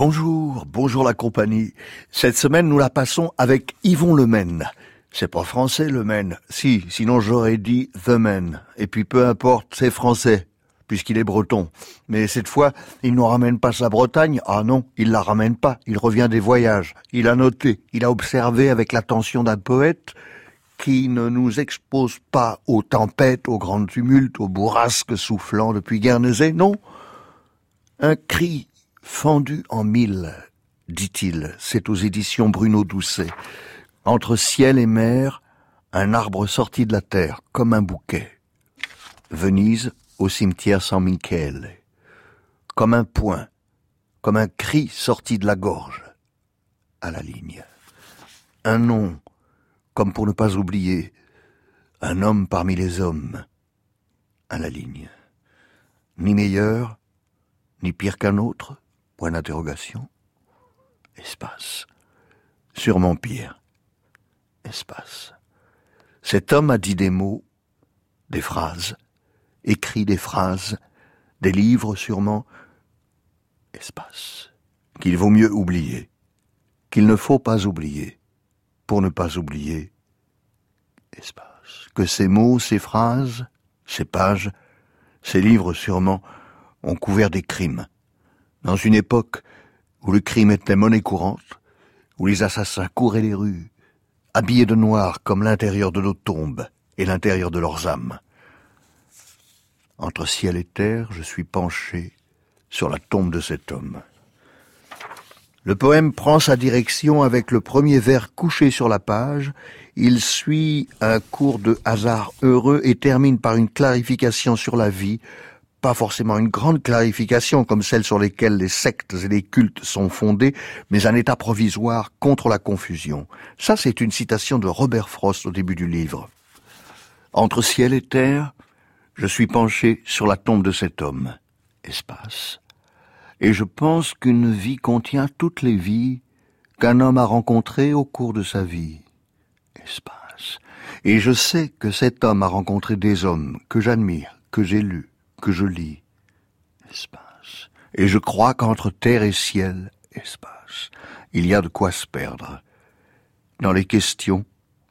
Bonjour, bonjour la compagnie. Cette semaine, nous la passons avec Yvon Le Maine. C'est pas français, Le Maine. Si, sinon j'aurais dit The Man. Et puis peu importe, c'est français, puisqu'il est breton. Mais cette fois, il ne ramène pas sa Bretagne. Ah non, il la ramène pas. Il revient des voyages. Il a noté, il a observé avec l'attention d'un poète qui ne nous expose pas aux tempêtes, aux grands tumultes, aux bourrasques soufflant depuis Guernesey, non. Un cri Fendu en mille, dit-il, c'est aux éditions Bruno Doucet. Entre ciel et mer, un arbre sorti de la terre, comme un bouquet. Venise, au cimetière San Michele. Comme un point, comme un cri sorti de la gorge. À la ligne. Un nom, comme pour ne pas oublier. Un homme parmi les hommes. À la ligne. Ni meilleur, ni pire qu'un autre Point d'interrogation. Espace. Sûrement pire. Espace. Cet homme a dit des mots, des phrases, écrit des phrases, des livres sûrement. Espace. Qu'il vaut mieux oublier. Qu'il ne faut pas oublier. Pour ne pas oublier. Espace. Que ces mots, ces phrases, ces pages, ces livres sûrement ont couvert des crimes dans une époque où le crime était monnaie courante, où les assassins couraient les rues, habillés de noir comme l'intérieur de nos tombes et l'intérieur de leurs âmes. Entre ciel et terre, je suis penché sur la tombe de cet homme. Le poème prend sa direction avec le premier vers couché sur la page. Il suit un cours de hasard heureux et termine par une clarification sur la vie, pas forcément une grande clarification comme celle sur lesquelles les sectes et les cultes sont fondés, mais un état provisoire contre la confusion. Ça, c'est une citation de Robert Frost au début du livre. Entre ciel et terre, je suis penché sur la tombe de cet homme, espace, et je pense qu'une vie contient toutes les vies qu'un homme a rencontrées au cours de sa vie, espace, et je sais que cet homme a rencontré des hommes que j'admire, que j'ai lus, que je lis, espace. Et je crois qu'entre terre et ciel, espace, il y a de quoi se perdre. Dans les questions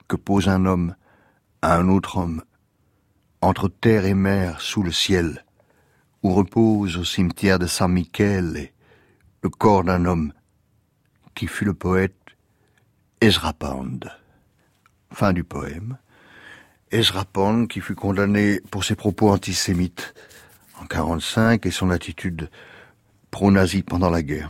que pose un homme à un autre homme, entre terre et mer sous le ciel, où repose au cimetière de Saint Michel le corps d'un homme qui fut le poète Ezra Pound. Fin du poème. Ezra Pound qui fut condamné pour ses propos antisémites en 1945 et son attitude pro-nazie pendant la guerre.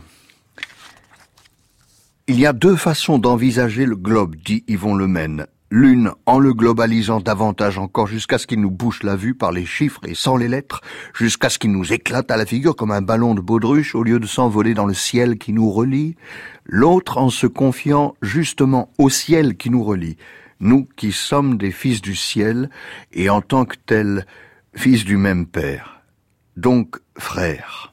Il y a deux façons d'envisager le globe, dit Yvon Lemaine. L'une en le globalisant davantage encore jusqu'à ce qu'il nous bouche la vue par les chiffres et sans les lettres, jusqu'à ce qu'il nous éclate à la figure comme un ballon de baudruche au lieu de s'envoler dans le ciel qui nous relie. L'autre en se confiant justement au ciel qui nous relie. Nous qui sommes des fils du ciel et en tant que tels, fils du même Père donc frère.